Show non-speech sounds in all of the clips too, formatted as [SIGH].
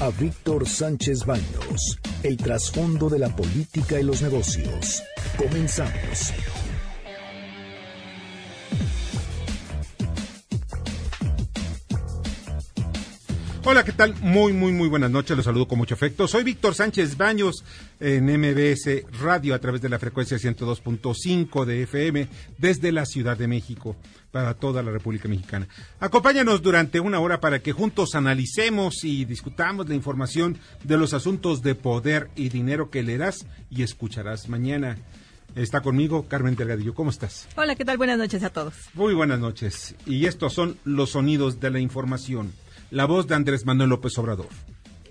a Víctor Sánchez Baños, el trasfondo de la política y los negocios. Comenzamos. Hola, ¿qué tal? Muy, muy, muy buenas noches. Los saludo con mucho afecto. Soy Víctor Sánchez Baños en MBS Radio a través de la frecuencia 102.5 de FM desde la Ciudad de México para toda la República Mexicana. Acompáñanos durante una hora para que juntos analicemos y discutamos la información de los asuntos de poder y dinero que leerás y escucharás mañana. Está conmigo Carmen Delgadillo. ¿Cómo estás? Hola, ¿qué tal? Buenas noches a todos. Muy buenas noches. Y estos son los sonidos de la información la voz de Andrés Manuel López Obrador.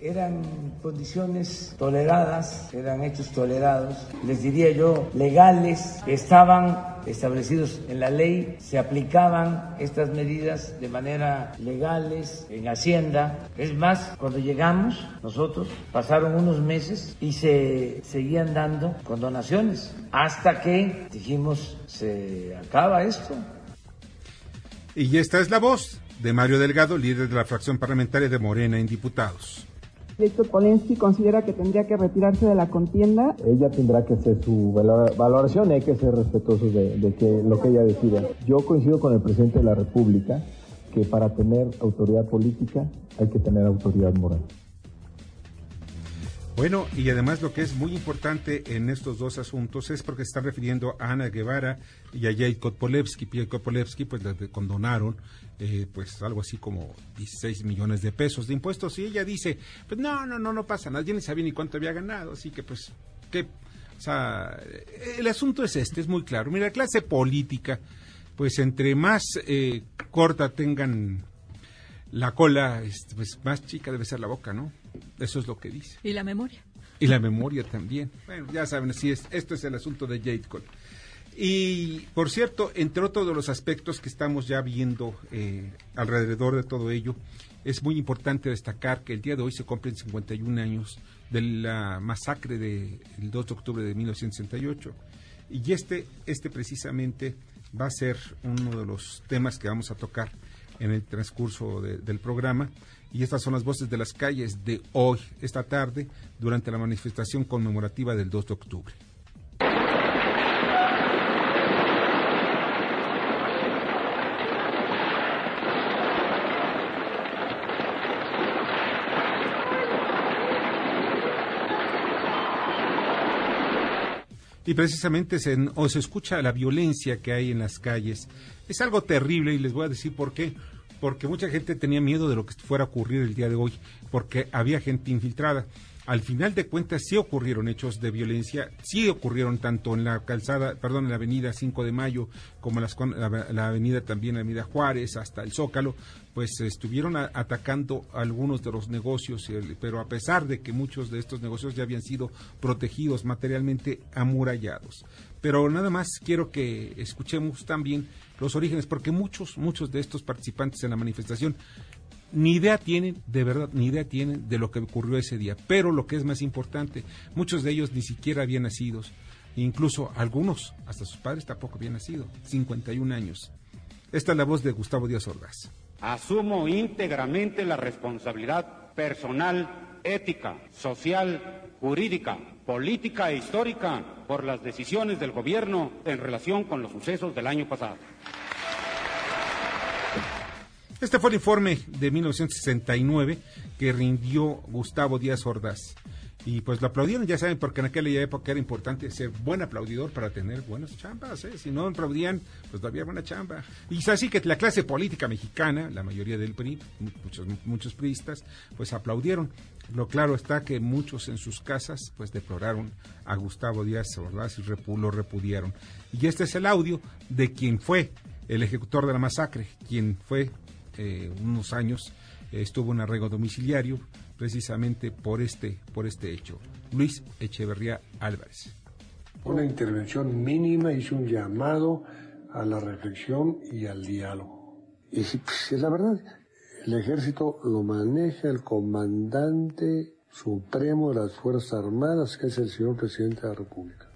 Eran condiciones toleradas, eran hechos tolerados, les diría yo, legales, estaban establecidos en la ley, se aplicaban estas medidas de manera legales en Hacienda. Es más, cuando llegamos nosotros, pasaron unos meses y se seguían dando condonaciones, hasta que dijimos, se acaba esto. Y esta es la voz de Mario Delgado, líder de la fracción parlamentaria de Morena en diputados. Héctor Polensky considera que tendría que retirarse de la contienda. Ella tendrá que hacer su valoración y hay que ser respetuosos de, de que lo que ella decida. Yo coincido con el presidente de la República que para tener autoridad política hay que tener autoridad moral. Bueno, y además lo que es muy importante en estos dos asuntos es porque se está refiriendo a Ana Guevara y a Jade Kotpolevsky. Jade Kotpolevsky pues la condonaron eh, pues algo así como 16 millones de pesos de impuestos y ella dice, pues no, no, no, no pasa nada, yo ni sabía ni cuánto había ganado, así que pues, que, o sea, el asunto es este, es muy claro. Mira, la clase política, pues entre más eh, corta tengan la cola, este, pues más chica debe ser la boca, ¿no? Eso es lo que dice. Y la memoria. Y la memoria también. Bueno, ya saben, así es. Esto es el asunto de Jade Cole. Y, por cierto, entre otros de los aspectos que estamos ya viendo eh, alrededor de todo ello, es muy importante destacar que el día de hoy se cumplen 51 años de la masacre del 2 de octubre de 1968. Y este, este precisamente va a ser uno de los temas que vamos a tocar en el transcurso del programa. Y estas son las voces de las calles de hoy, esta tarde, durante la manifestación conmemorativa del 2 de octubre. Y precisamente se, o se escucha la violencia que hay en las calles. Es algo terrible y les voy a decir por qué porque mucha gente tenía miedo de lo que fuera a ocurrir el día de hoy, porque había gente infiltrada. Al final de cuentas sí ocurrieron hechos de violencia, sí ocurrieron tanto en la calzada, perdón, en la avenida 5 de Mayo, como en la, avenida también, la avenida Juárez, hasta el Zócalo, pues estuvieron atacando algunos de los negocios, pero a pesar de que muchos de estos negocios ya habían sido protegidos, materialmente amurallados. Pero nada más quiero que escuchemos también los orígenes, porque muchos, muchos de estos participantes en la manifestación ni idea tienen, de verdad, ni idea tienen de lo que ocurrió ese día. Pero lo que es más importante, muchos de ellos ni siquiera habían nacido. Incluso algunos, hasta sus padres tampoco habían nacido. 51 años. Esta es la voz de Gustavo Díaz Ordaz. Asumo íntegramente la responsabilidad personal, ética, social, jurídica, política e histórica por las decisiones del gobierno en relación con los sucesos del año pasado. Este fue el informe de 1969 que rindió Gustavo Díaz Ordaz. Y pues lo aplaudieron, ya saben, porque en aquella época era importante ser buen aplaudidor para tener buenas chambas. ¿eh? Si no aplaudían, pues no había buena chamba. Y es así que la clase política mexicana, la mayoría del PRI, muchos, muchos priistas, pues aplaudieron. Lo claro está que muchos en sus casas, pues deploraron a Gustavo Díaz Ordaz y lo repudiaron. Y este es el audio de quien fue el ejecutor de la masacre, quien fue eh, unos años estuvo en arrego domiciliario precisamente por este, por este hecho. Luis Echeverría Álvarez. Una intervención mínima hizo un llamado a la reflexión y al diálogo. Y pues, la verdad, el ejército lo maneja el comandante supremo de las Fuerzas Armadas, que es el señor presidente de la República.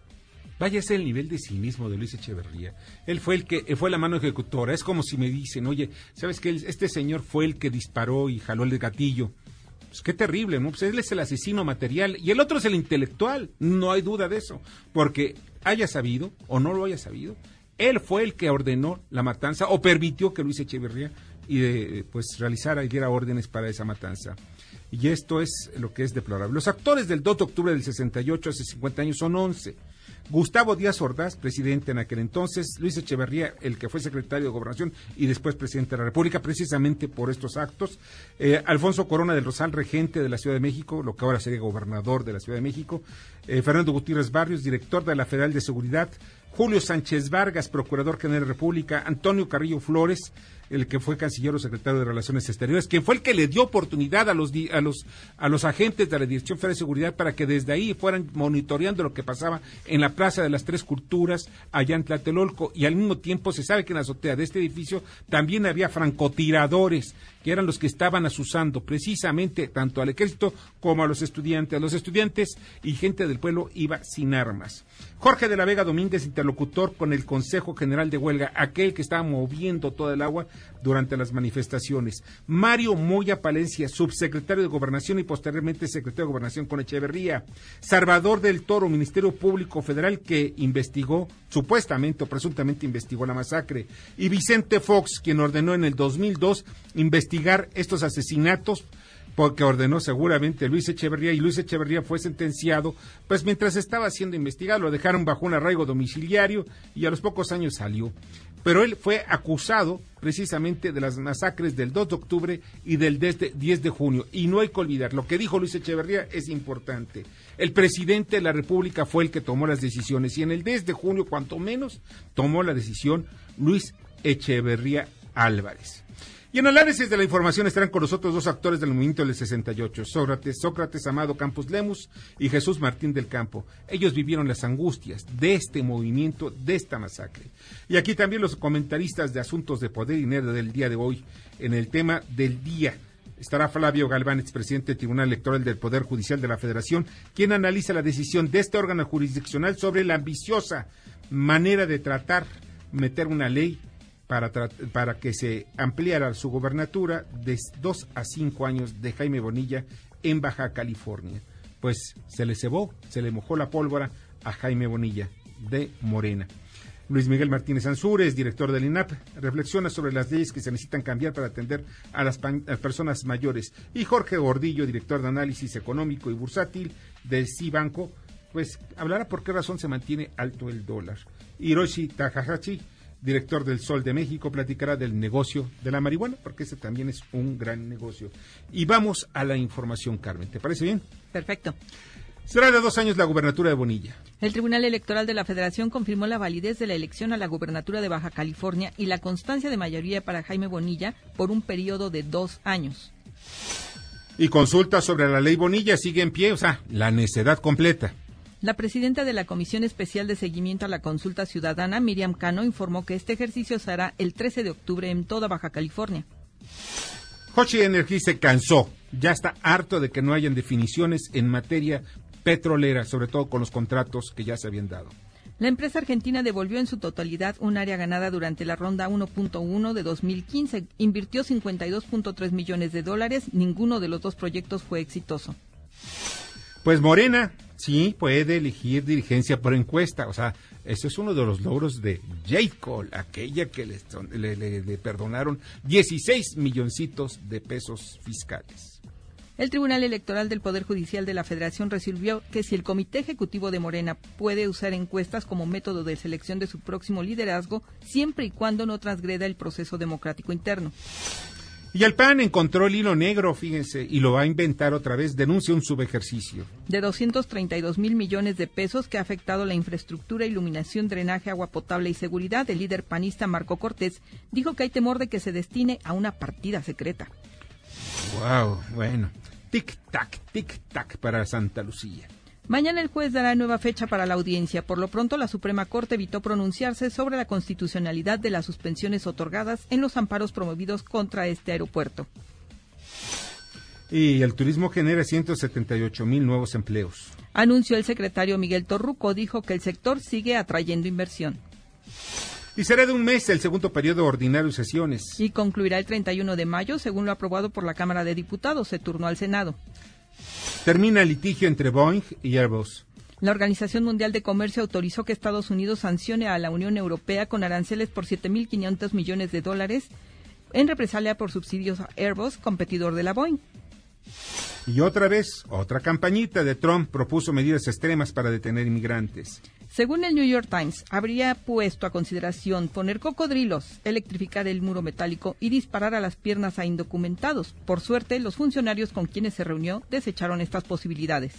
Vaya el nivel de cinismo de Luis Echeverría. Él fue el que fue la mano ejecutora. Es como si me dicen, oye, ¿sabes que este señor fue el que disparó y jaló el gatillo? Pues qué terrible, ¿no? Pues él es el asesino material y el otro es el intelectual, no hay duda de eso, porque haya sabido o no lo haya sabido, él fue el que ordenó la matanza o permitió que Luis Echeverría y de, pues realizara y diera órdenes para esa matanza. Y esto es lo que es deplorable. Los actores del 2 de octubre del 68, hace 50 años, son 11. Gustavo Díaz Ordaz, presidente en aquel entonces, Luis Echeverría, el que fue secretario de Gobernación y después presidente de la República, precisamente por estos actos, eh, Alfonso Corona del Rosal, regente de la Ciudad de México, lo que ahora sería gobernador de la Ciudad de México, eh, Fernando Gutiérrez Barrios, director de la Federal de Seguridad, Julio Sánchez Vargas, procurador general de la República, Antonio Carrillo Flores, el que fue canciller o secretario de Relaciones Exteriores, quien fue el que le dio oportunidad a los, a los, a los agentes de la Dirección Federal de Seguridad para que desde ahí fueran monitoreando lo que pasaba en la Plaza de las Tres Culturas, allá en Tlatelolco, y al mismo tiempo se sabe que en la azotea de este edificio también había francotiradores, que eran los que estaban asusando precisamente tanto al ejército como a los estudiantes. A los estudiantes y gente del pueblo iba sin armas. Jorge de la Vega Domínguez, interlocutor con el Consejo General de Huelga, aquel que estaba moviendo toda el agua durante las manifestaciones. Mario Moya Palencia, subsecretario de Gobernación y posteriormente secretario de Gobernación con Echeverría. Salvador del Toro, Ministerio Público Federal, que investigó, supuestamente o presuntamente investigó la masacre. Y Vicente Fox, quien ordenó en el 2002 investigar estos asesinatos porque ordenó seguramente Luis Echeverría y Luis Echeverría fue sentenciado, pues mientras estaba siendo investigado lo dejaron bajo un arraigo domiciliario y a los pocos años salió. Pero él fue acusado precisamente de las masacres del 2 de octubre y del 10 de junio. Y no hay que olvidar, lo que dijo Luis Echeverría es importante. El presidente de la República fue el que tomó las decisiones y en el 10 de junio, cuanto menos, tomó la decisión Luis Echeverría Álvarez. Y en análisis de la información estarán con nosotros dos actores del movimiento del 68, Sócrates, Sócrates Amado Campos Lemus y Jesús Martín del Campo. Ellos vivieron las angustias de este movimiento, de esta masacre. Y aquí también los comentaristas de asuntos de poder y dinero del día de hoy en el tema del día. Estará Flavio Galván, presidente del Tribunal Electoral del Poder Judicial de la Federación, quien analiza la decisión de este órgano jurisdiccional sobre la ambiciosa manera de tratar, meter una ley para, para que se ampliara su gobernatura de dos a cinco años de Jaime Bonilla en Baja California. Pues se le cebó, se le mojó la pólvora a Jaime Bonilla de Morena. Luis Miguel Martínez Ansúrez, director del INAP, reflexiona sobre las leyes que se necesitan cambiar para atender a las, personas mayores. Y Jorge Gordillo, director de análisis económico y bursátil del Cibanco, pues hablará por qué razón se mantiene alto el dólar. Hiroshi Takahashi, director del Sol de México, platicará del negocio de la marihuana, porque ese también es un gran negocio. Y vamos a la información, Carmen. ¿Te parece bien? Perfecto. Será de dos años la gubernatura de Bonilla. El Tribunal Electoral de la Federación confirmó la validez de la elección a la gubernatura de Baja California y la constancia de mayoría para Jaime Bonilla por un periodo de dos años. Y consulta sobre la ley Bonilla sigue en pie, o sea, la necedad completa. La presidenta de la Comisión Especial de Seguimiento a la Consulta Ciudadana, Miriam Cano, informó que este ejercicio se hará el 13 de octubre en toda Baja California. Hochi Energy se cansó, ya está harto de que no hayan definiciones en materia petrolera, sobre todo con los contratos que ya se habían dado. La empresa argentina devolvió en su totalidad un área ganada durante la ronda 1.1 de 2015. Invirtió 52.3 millones de dólares. Ninguno de los dos proyectos fue exitoso. Pues Morena sí puede elegir dirigencia por encuesta. O sea, eso es uno de los logros de J. Cole, aquella que le, le, perdonaron 16 milloncitos de pesos fiscales. El Tribunal Electoral del Poder Judicial de la Federación resolvió que si el Comité Ejecutivo de Morena puede usar encuestas como método de selección de su próximo liderazgo, siempre y cuando no transgreda el proceso democrático interno. Y el PAN encontró el hilo negro, fíjense, y lo va a inventar otra vez, denuncia un subejercicio. De 232 mil millones de pesos que ha afectado la infraestructura, iluminación, drenaje, agua potable y seguridad, el líder panista Marco Cortés dijo que hay temor de que se destine a una partida secreta. Wow, bueno. Tic-tac, tic-tac para Santa Lucía. Mañana el juez dará nueva fecha para la audiencia. Por lo pronto, la Suprema Corte evitó pronunciarse sobre la constitucionalidad de las suspensiones otorgadas en los amparos promovidos contra este aeropuerto. Y el turismo genera 178 mil nuevos empleos. Anunció el secretario Miguel Torruco, dijo que el sector sigue atrayendo inversión. Y será de un mes el segundo periodo ordinario de sesiones. Y concluirá el 31 de mayo, según lo aprobado por la Cámara de Diputados. Se turnó al Senado. Termina el litigio entre Boeing y Airbus. La Organización Mundial de Comercio autorizó que Estados Unidos sancione a la Unión Europea con aranceles por 7.500 millones de dólares en represalia por subsidios a Airbus, competidor de la Boeing. Y otra vez, otra campañita de Trump propuso medidas extremas para detener inmigrantes. Según el New York Times, habría puesto a consideración poner cocodrilos, electrificar el muro metálico y disparar a las piernas a indocumentados. Por suerte, los funcionarios con quienes se reunió desecharon estas posibilidades.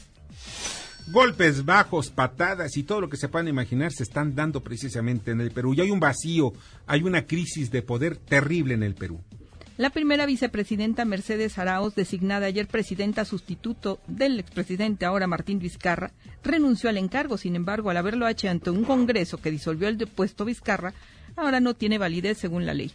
Golpes bajos, patadas y todo lo que se puedan imaginar se están dando precisamente en el Perú. Y hay un vacío, hay una crisis de poder terrible en el Perú. La primera vicepresidenta Mercedes Arauz, designada ayer presidenta sustituto del expresidente ahora Martín Vizcarra, renunció al encargo. Sin embargo, al haberlo hecho ante un Congreso que disolvió el depuesto Vizcarra, ahora no tiene validez según la ley.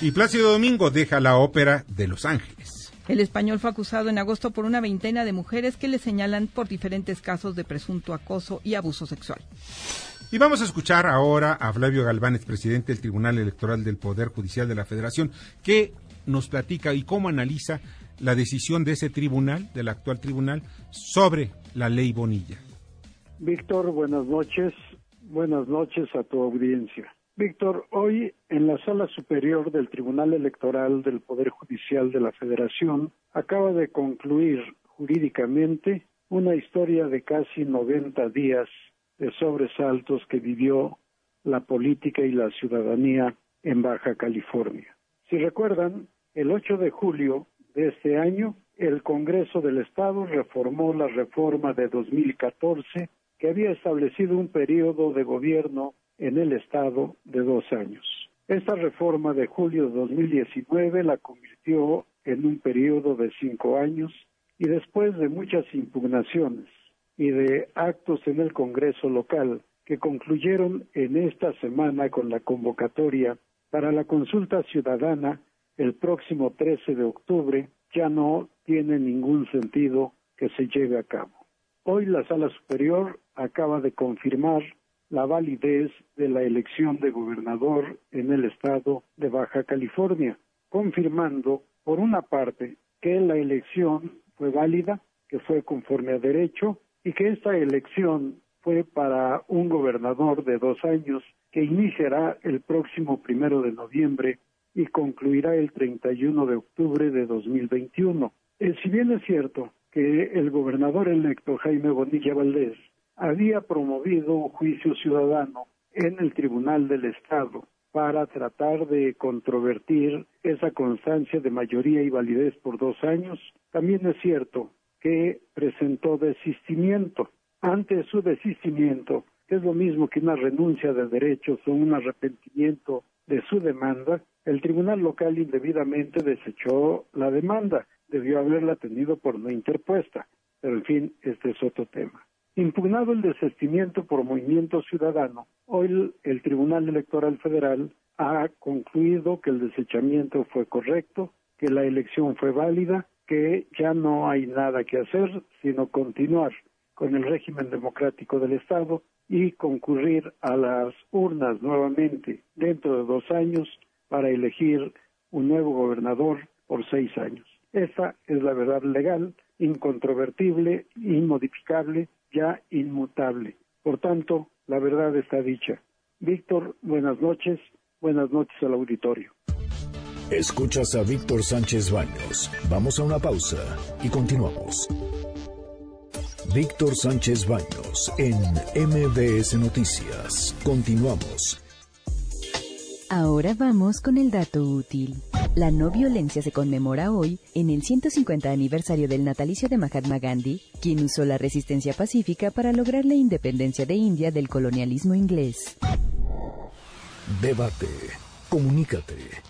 Y Plácido Domingo deja la ópera de Los Ángeles. El español fue acusado en agosto por una veintena de mujeres que le señalan por diferentes casos de presunto acoso y abuso sexual. Y vamos a escuchar ahora a Flavio Galván, presidente del Tribunal Electoral del Poder Judicial de la Federación, que nos platica y cómo analiza la decisión de ese tribunal, del actual tribunal, sobre la ley Bonilla. Víctor, buenas noches. Buenas noches a tu audiencia. Víctor, hoy en la Sala Superior del Tribunal Electoral del Poder Judicial de la Federación acaba de concluir jurídicamente una historia de casi 90 días de sobresaltos que vivió la política y la ciudadanía en Baja California. Si recuerdan, el 8 de julio de este año, el Congreso del Estado reformó la reforma de 2014 que había establecido un periodo de gobierno en el Estado de dos años. Esta reforma de julio de 2019 la convirtió en un periodo de cinco años y después de muchas impugnaciones y de actos en el Congreso local que concluyeron en esta semana con la convocatoria para la consulta ciudadana el próximo 13 de octubre, ya no tiene ningún sentido que se lleve a cabo. Hoy la Sala Superior acaba de confirmar la validez de la elección de gobernador en el estado de Baja California, confirmando, por una parte, que la elección fue válida, que fue conforme a derecho y que esta elección fue para un gobernador de dos años que iniciará el próximo primero de noviembre y concluirá el 31 de octubre de 2021. Eh, si bien es cierto que el gobernador electo Jaime Bonilla Valdés había promovido un juicio ciudadano en el Tribunal del Estado para tratar de controvertir esa constancia de mayoría y validez por dos años. También es cierto que presentó desistimiento. Ante su desistimiento, que es lo mismo que una renuncia de derechos o un arrepentimiento de su demanda, el tribunal local indebidamente desechó la demanda. Debió haberla tenido por no interpuesta. Pero en fin, este es otro tema. Impugnado el desistimiento por movimiento ciudadano, hoy el, Tribunal Electoral Federal ha concluido que el desechamiento fue correcto, que la elección fue válida, que ya no hay nada que hacer, sino continuar con el régimen democrático del Estado y concurrir a las urnas nuevamente dentro de dos años para elegir un nuevo gobernador por seis años. Esa es la verdad legal, incontrovertible, inmodificable ya inmutable. Por tanto, la verdad está dicha. Víctor, buenas noches. Buenas noches al auditorio. Escuchas a Víctor Sánchez Baños. Vamos a una pausa y continuamos. Víctor Sánchez Baños en MBS Noticias. Continuamos. Ahora vamos con el dato útil. La no violencia se conmemora hoy en el 150 aniversario del natalicio de Mahatma Gandhi, quien usó la resistencia pacífica para lograr la independencia de India del colonialismo inglés. Debate. Comunícate.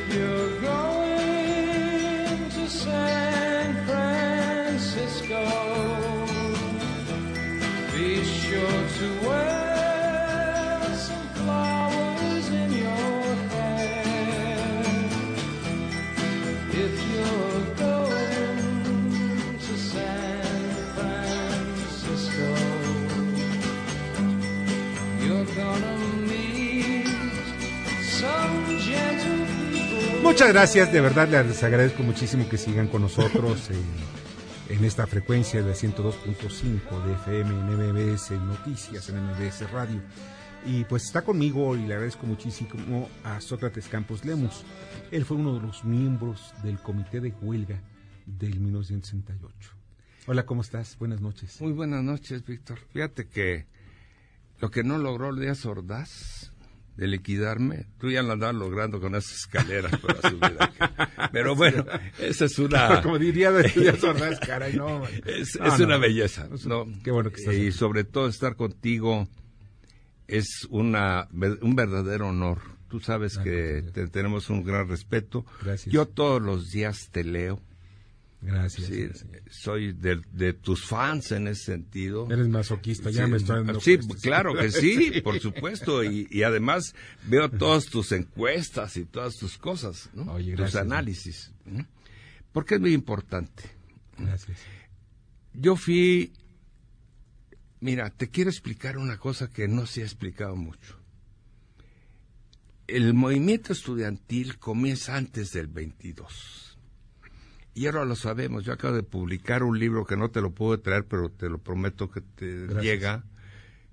Muchas gracias, de verdad les agradezco muchísimo que sigan con nosotros en, esta frecuencia de 102.5 de FM en MBS Noticias, en MBS Radio. Y pues está conmigo y le agradezco muchísimo a Sócrates Campos Lemus. Él fue uno de los miembros del comité de huelga del 1968. Hola, ¿cómo estás? Buenas noches. Muy buenas noches, Víctor. Fíjate que lo que no logró Díaz Ordaz de liquidarme, tú ya lo andabas logrando con esas escaleras para subir Pero bueno, [LAUGHS] esa es una... [LAUGHS] Como diría Díaz Ordaz, [LAUGHS] caray, no. Es, una belleza, ¿no? Qué bueno que estás Y sobre todo estar contigo es una, un verdadero honor. Tú sabes que tenemos un gran respeto. Gracias. Yo todos los días te leo. Gracias. soy de, tus fans en ese sentido. Eres masoquista, ya me estoy dando Sí, claro que sí, [LAUGHS] por supuesto. Y, además veo todas tus encuestas y todas tus cosas, tus análisis. Porque es muy importante. Gracias. Yo fui Mira, te quiero explicar una cosa que no se ha explicado mucho. El movimiento estudiantil comienza antes del 22. Y ahora lo sabemos. Yo acabo de publicar un libro que no te lo puedo traer, pero te lo prometo que te llega,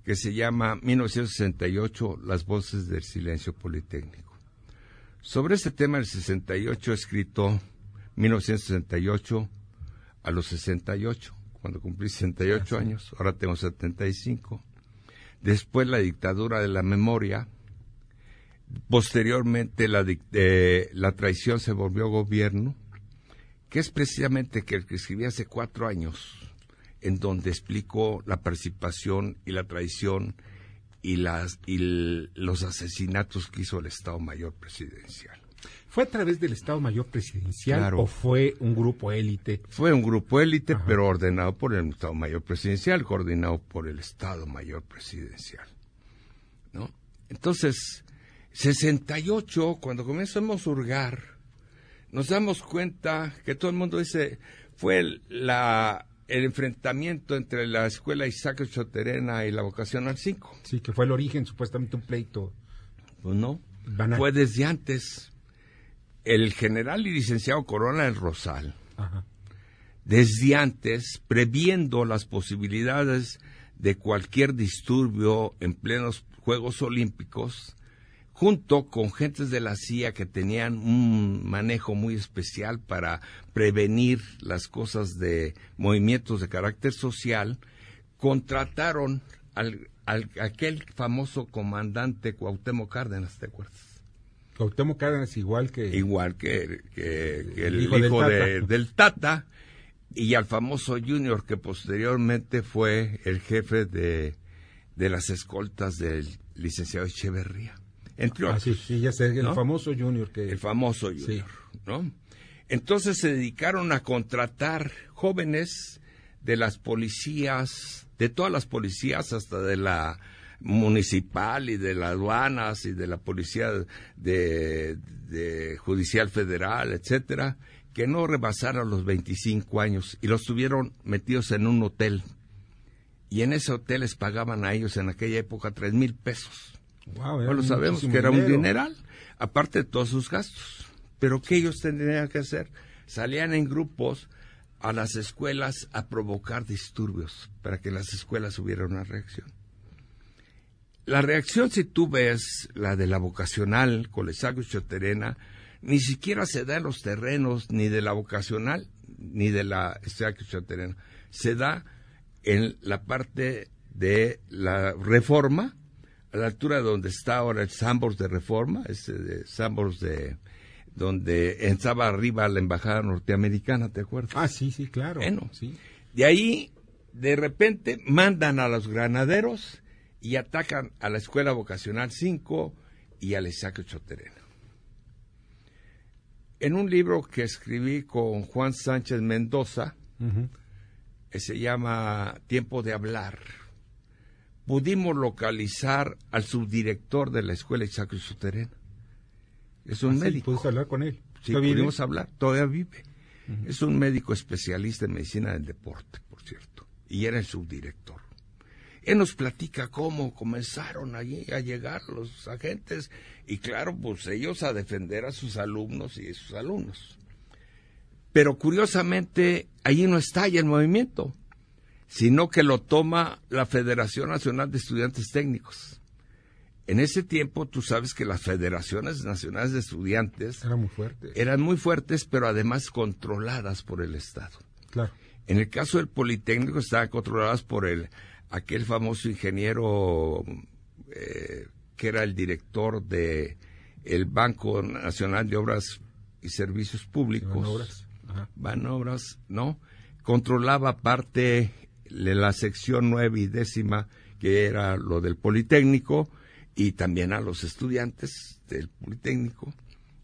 que se llama 1968, Las voces del silencio politécnico. Sobre este tema del 68 he escrito 1968 a los 68 cuando cumplí 68 años, ahora tengo 75. Después la dictadura de la memoria. Posteriormente la, eh, la traición se volvió gobierno, que es precisamente que el que escribí hace cuatro años, en donde explicó la participación y la traición y, las, y los asesinatos que hizo el Estado Mayor Presidencial. ¿Fue a través del Estado Mayor Presidencial o fue un grupo élite? Fue un grupo élite, pero ordenado por el Estado Mayor Presidencial, coordinado por el Estado Mayor Presidencial. ¿No? Entonces, 68, cuando comenzamos a hurgar, nos damos cuenta que todo el mundo dice, fue el, la, el enfrentamiento entre la escuela Isaac Choterena y la vocacional 5. Sí, que fue el origen, supuestamente un pleito. Pues no, fue desde antes el general y licenciado Corona del Rosal, desde antes, previendo las posibilidades de cualquier disturbio en plenos Juegos Olímpicos, junto con gentes de la CIA que tenían un manejo muy especial para prevenir las cosas de movimientos de carácter social, contrataron al, aquel famoso comandante Cuauhtémoc Cárdenas, ¿te acuerdas? Cuauhtémoc Cárdenas igual que... Igual que, el, hijo, del, tata. y al famoso Junior que posteriormente fue el jefe de, las escoltas del licenciado Echeverría. Entre ah, sí, ya sé, el famoso Junior que... El famoso Junior, ¿no? Entonces se dedicaron a contratar jóvenes de las policías, de todas las policías, hasta de la municipal y de las aduanas y de la policía de, judicial federal, etcétera, que no rebasaron los 25 años y los tuvieron metidos en un hotel. Y en ese hotel les pagaban a ellos en aquella época tres mil pesos. Wow, lo sabemos que era un dineral, aparte de todos sus gastos. Pero ¿qué ellos tendrían que hacer? Salían en grupos a las escuelas a provocar disturbios para que las escuelas hubiera una reacción. La reacción, si tú ves la de la vocacional Colesaco Choterena, ni siquiera se da en los terrenos ni de la vocacional ni de la Choterena. Se da en la parte de la reforma, a la altura donde está ahora el Sambors de Reforma, ese de Sambors de donde estaba arriba la embajada norteamericana, ¿te acuerdas? Ah, sí, sí, claro. Bueno, sí. De ahí, de repente, mandan a los granaderos y atacan a la Escuela Vocacional 5 y al Isaac Choterena. En un libro que escribí con Juan Sánchez Mendoza, que se llama Tiempo de Hablar, pudimos localizar al subdirector de la Escuela Isaac Choterena. Es un ¿Ah, médico. ¿Pudiste hablar con él? Sí, pudimos hablar, todavía vive. Es un médico especialista en medicina del deporte, por cierto, y era el subdirector él nos platica cómo comenzaron allí a llegar los agentes y claro, pues ellos a defender a sus alumnos y a sus alumnos. Pero curiosamente, allí no estalla el movimiento, sino que lo toma la Federación Nacional de Estudiantes Técnicos. En ese tiempo, tú sabes que las federaciones nacionales de estudiantes eran muy fuertes, eran muy fuertes pero además controladas por el Estado. Claro. En el caso del Politécnico estaban controladas por el aquel famoso ingeniero eh, que era el director de el Banco Nacional de Obras y Servicios Públicos. Van Obras. ¿no? Controlaba parte la sección nueve y décima, que era lo del Politécnico, y también a los estudiantes del Politécnico,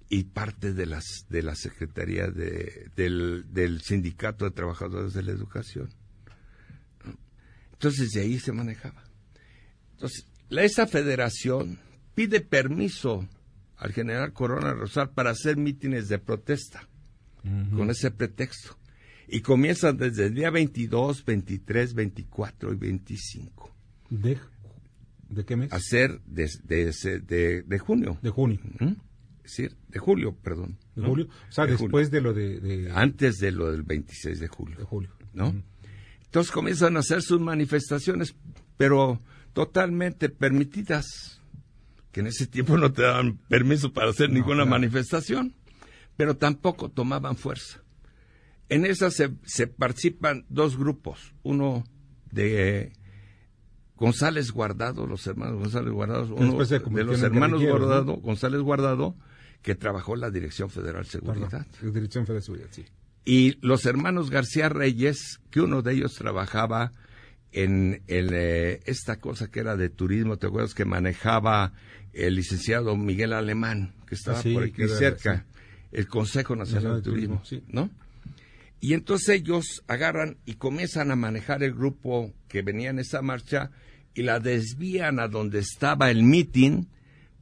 y parte de las de la Secretaría de, del, del Sindicato de Trabajadores de la Educación. Entonces de ahí se manejaba. Entonces, esa federación pide permiso al general Corona Rosal para hacer mítines de protesta con ese pretexto. Y comienzan desde el día 22, 23, 24 y 25. ¿De, de qué mes? A ser de, de, de, junio. De junio. Es decir, de julio, perdón. ¿De julio? O sea, después de lo de, Antes de lo del 26 de julio. De julio. ¿No? Entonces comienzan a hacer sus manifestaciones, pero totalmente permitidas, que en ese tiempo no te daban permiso para hacer ninguna manifestación, pero tampoco tomaban fuerza. En esa se, participan dos grupos, uno de González Guardado, los hermanos González Guardado, uno de, los hermanos Guardado, González Guardado, que trabajó en la Dirección Federal de Seguridad. Dirección Federal de Seguridad, sí. Y los hermanos García Reyes, que uno de ellos trabajaba en eh, esta cosa que era de turismo, ¿te acuerdas que manejaba el licenciado Miguel Alemán, que estaba ah, por aquí cerca, el Consejo Nacional de, Turismo, ¿no? Y entonces ellos agarran y comienzan a manejar el grupo que venía en esa marcha y la desvían a donde estaba el meeting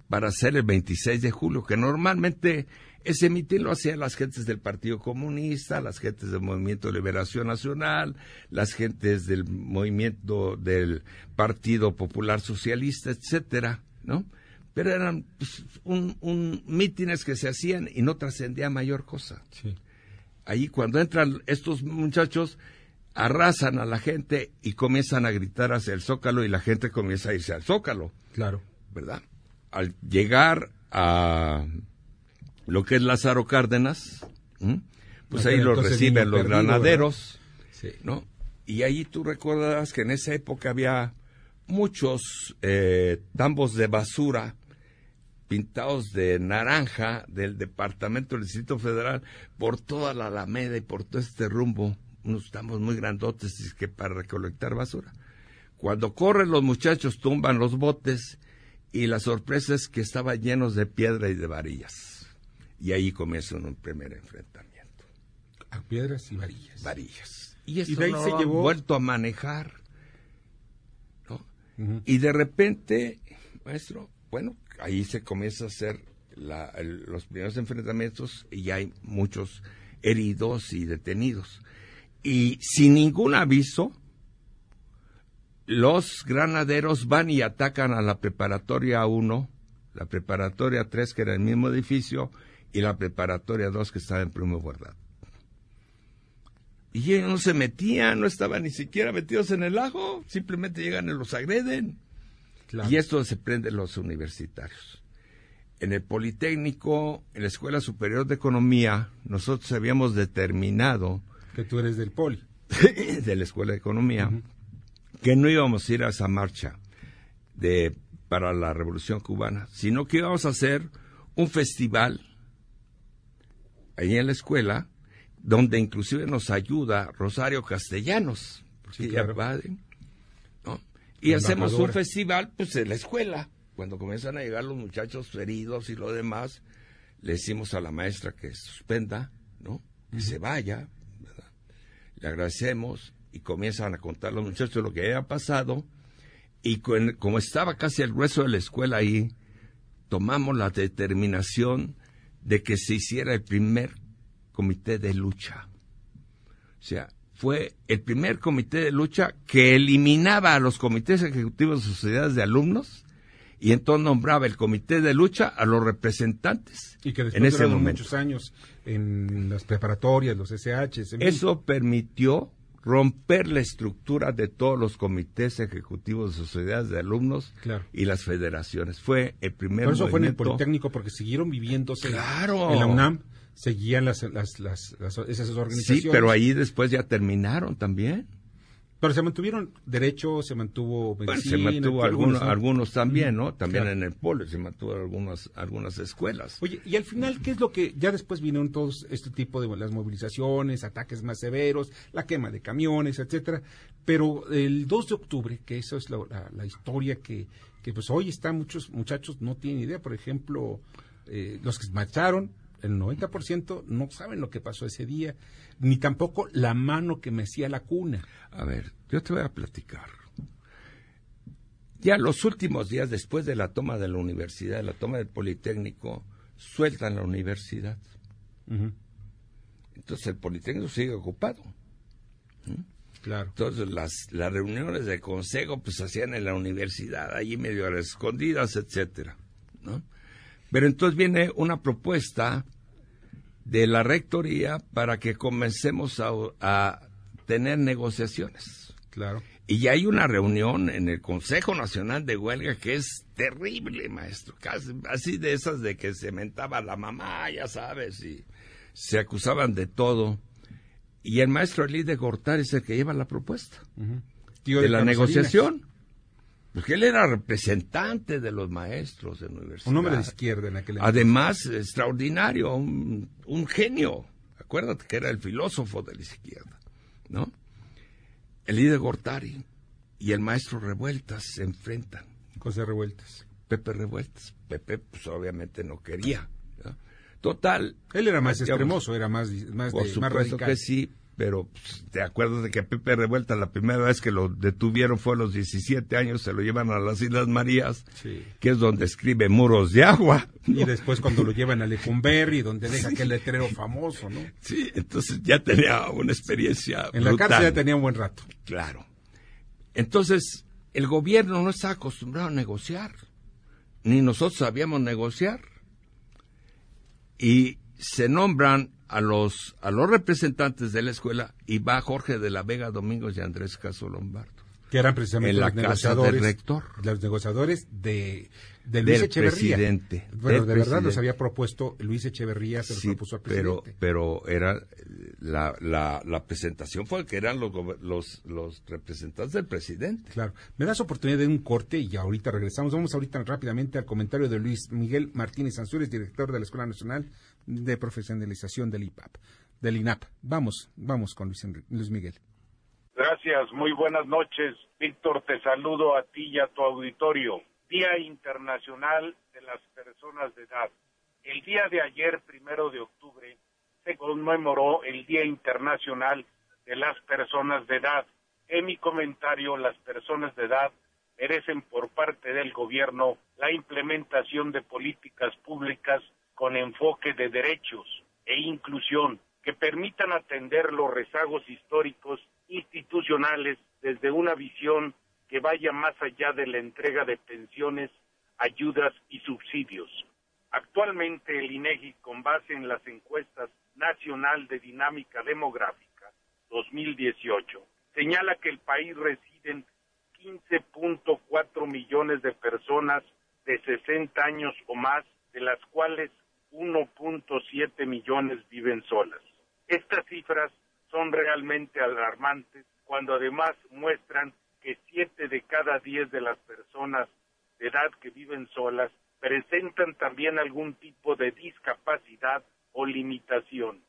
para hacer el 26 de julio, que normalmente ese mitin lo hacían las gentes del Partido Comunista, las gentes del Movimiento de Liberación Nacional, las gentes del movimiento del Partido Popular Socialista, etcétera, ¿no? Pero eran pues, un, mítines que se hacían y no trascendía mayor cosa. Sí. Ahí cuando entran estos muchachos, arrasan a la gente y comienzan a gritar hacia el zócalo y la gente comienza a irse al zócalo. Claro. ¿Verdad? Al llegar a lo que es Lázaro Cárdenas, pues ahí lo reciben los granaderos, ¿no? Y ahí tú recordarás que en esa época había muchos eh, tambos de basura pintados de naranja del Departamento del Distrito Federal por toda la Alameda y por todo este rumbo, unos tambos muy grandotes que para recolectar basura. Cuando corren los muchachos tumban los botes y la sorpresa es que estaban llenos de piedra y de varillas. Y ahí comienza un primer enfrentamiento. A piedras y varillas. Varillas. Y esto de ahí se llevó... vuelto a manejar. ¿no? Y de repente, maestro, bueno, ahí se comienza a hacer los primeros enfrentamientos y hay muchos heridos y detenidos. Y sin ningún aviso, los granaderos van y atacan a la preparatoria 1, la preparatoria 3, que era el mismo edificio, y la preparatoria 2 que estaba en Primo Guardado. Y ellos no se metían, no estaban ni siquiera metidos en el lago, simplemente llegan y los agreden. Y esto se prende los universitarios. En el Politécnico, en la Escuela Superior de Economía, nosotros habíamos determinado... Que tú eres del Poli. [LAUGHS] de la Escuela de Economía, que no íbamos a ir a esa marcha de, para la Revolución Cubana, sino que íbamos a hacer un festival ahí en la escuela, donde inclusive nos ayuda Rosario Castellanos, y hacemos un festival pues en la escuela. Cuando comienzan a llegar los muchachos heridos y lo demás, le decimos a la maestra que suspenda, ¿no? Que se vaya, Le agradecemos y comienzan a contar los muchachos lo que había pasado. Y como estaba casi el grueso de la escuela ahí, tomamos la determinación de que se hiciera el primer comité de lucha. O sea, fue el primer comité de lucha que eliminaba a los comités ejecutivos de sociedades de alumnos y entonces nombraba el comité de lucha a los representantes. Y que después en ese muchos años en las preparatorias, los SH. Eso permitió romper la estructura de todos los comités ejecutivos de sociedades de alumnos y las federaciones. Fue el primer Por eso fue en el Politécnico, porque siguieron viviéndose Claro. en la UNAM, seguían las, las, las, las- esas organizaciones. Sí, pero ahí después ya terminaron también. Pero se mantuvieron derecho, se mantuvo Bueno, se mantuvo algunos, algunos, ¿no? algunos también, ¿no? También claro. en el polo se mantuvo algunas, algunas escuelas. Oye, y al final, ¿qué es lo que ya después vinieron todos este tipo de las movilizaciones, ataques más severos, la quema de camiones, etcétera? Pero el 2 de octubre, que eso es la, la- la historia que, que pues hoy está muchos muchachos no tienen idea, por ejemplo, eh, los que marcharon, el 90% no saben lo que pasó ese día, ni tampoco la mano que mecía la cuna. A ver, yo te voy a platicar. Ya los últimos días después de la toma de la universidad, de la toma del Politécnico, sueltan la universidad. Entonces el Politécnico sigue ocupado. Claro. Entonces las, las reuniones de consejo pues se hacían en la universidad, allí medio a las escondidas, etcétera, ¿no? Pero entonces viene una propuesta de la rectoría para que comencemos a, a tener negociaciones. Claro. Y ya hay una reunión en el Consejo Nacional de Huelga que es terrible, maestro. Casi, así de esas de que se mentaba la mamá, ya sabes, y se acusaban de todo. Y el maestro Elí de Gortari es el que lleva la propuesta Tío de, de la negociación. Porque él era representante de los maestros de la universidad. Un hombre de izquierda en aquel Además, extraordinario, un, un genio. Acuérdate que era el filósofo de la izquierda, ¿no? El líder Gortari y el maestro Revueltas se enfrentan. José Revueltas. Pepe Revueltas. Pepe, pues obviamente no quería. ¿no? Total. Él era más digamos, extremoso, era más, más, Por de- más radical. que sí, pero pues, te acuerdas de que Pepe Revuelta la primera vez que lo detuvieron fue a los 17 años, se lo llevan a las Islas Marías, Sí. que es donde escribe muros de agua. Y después cuando lo llevan a Lecumberri, donde deja aquel letrero famoso, ¿no? Sí, entonces ya tenía una experiencia En la cárcel ya tenía un buen rato. Claro. Entonces, el gobierno no está acostumbrado a negociar, ni nosotros sabíamos negociar. Y se nombran a los, a los representantes de la escuela y va Jorge de la Vega Domingos y Andrés Caso Lombardo. Que eran precisamente En la los casa negociadores. del rector. Los negociadores de, de Luis Del Echeverría. presidente, Bueno, de verdad los había propuesto Luis Echeverría, se los Sí, propuso al pero, presidente. pero era eh, la, la, la presentación fue que eran los, los, los representantes del presidente. Claro. Me das oportunidad de un corte y ahorita regresamos. Vamos ahorita rápidamente al comentario de Luis Miguel Martínez Ansúrez, director de la Escuela Nacional de Profesionalización del IPAP, del INAP. Vamos, vamos con Luis, Enri- Luis Miguel. Gracias, muy buenas noches. Víctor, te saludo a ti y a tu auditorio. Día Internacional de las Personas de Edad. El día de ayer, primero de octubre, se conmemoró el Día Internacional de las Personas de Edad. En mi comentario, las personas de edad merecen por parte del gobierno la implementación de políticas públicas con enfoque de derechos e inclusión que permitan atender los rezagos históricos institucionales desde una visión que vaya más allá de la entrega de pensiones, ayudas y subsidios. Actualmente el INEGI, con base en las encuestas Nacional de Dinámica Demográfica 2018, señala que el país residen 15.4 millones de personas de 60 años o más, de las cuales 1.7 millones viven solas. Estas cifras son realmente alarmantes cuando además muestran que 7 de cada 10 de las personas de edad que viven solas presentan también algún tipo de discapacidad o limitación.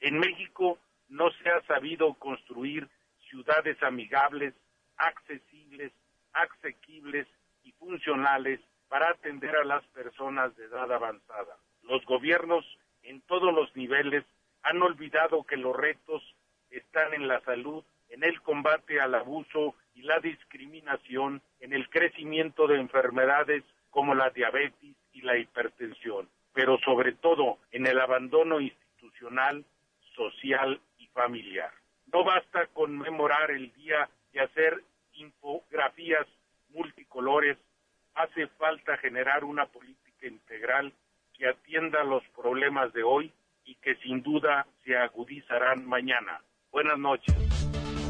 En México no se ha sabido construir ciudades amigables, accesibles, asequibles y funcionales para atender a las personas de edad avanzada. Los gobiernos en todos los niveles han olvidado que los retos están en la salud, en el combate al abuso y la discriminación, en el crecimiento de enfermedades como la diabetes y la hipertensión, pero sobre todo en el abandono institucional, social y familiar. No basta conmemorar el día y hacer infografías multicolores, hace falta generar una política integral que atienda los problemas de hoy y que sin duda se agudizarán mañana. Buenas noches.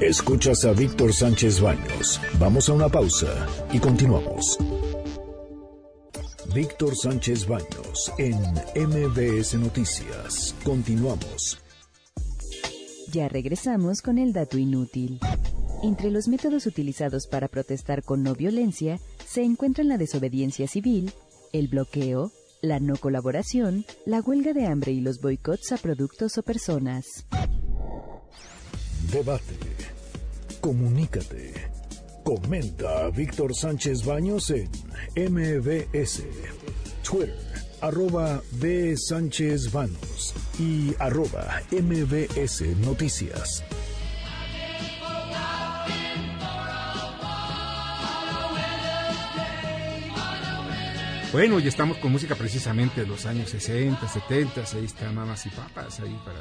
Escuchas a Víctor Sánchez Baños. Vamos a una pausa y continuamos. Víctor Sánchez Baños en MBS Noticias. Continuamos. Ya regresamos con el dato inútil. Entre los métodos utilizados para protestar con no violencia se encuentran la desobediencia civil, el bloqueo, la no colaboración, la huelga de hambre y los boicots a productos o personas. Debate. Comunícate. Comenta a Víctor Sánchez Baños en MBS, Twitter, arroba B. Sánchez Baños y arroba MBS Noticias. Bueno, ya estamos con música precisamente de los años 60, 70, ahí está Mamas y Papas, ahí para...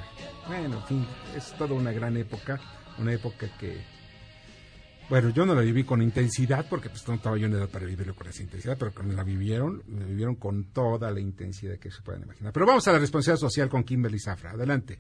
Bueno, en fin, es toda una gran época, una época que... Bueno, yo no la viví con intensidad porque pues no estaba yo en edad para vivirlo con esa intensidad, pero cuando la vivieron, la vivieron con toda la intensidad que se puedan imaginar. Pero vamos a la responsabilidad social con Kimberly Zafra. Adelante.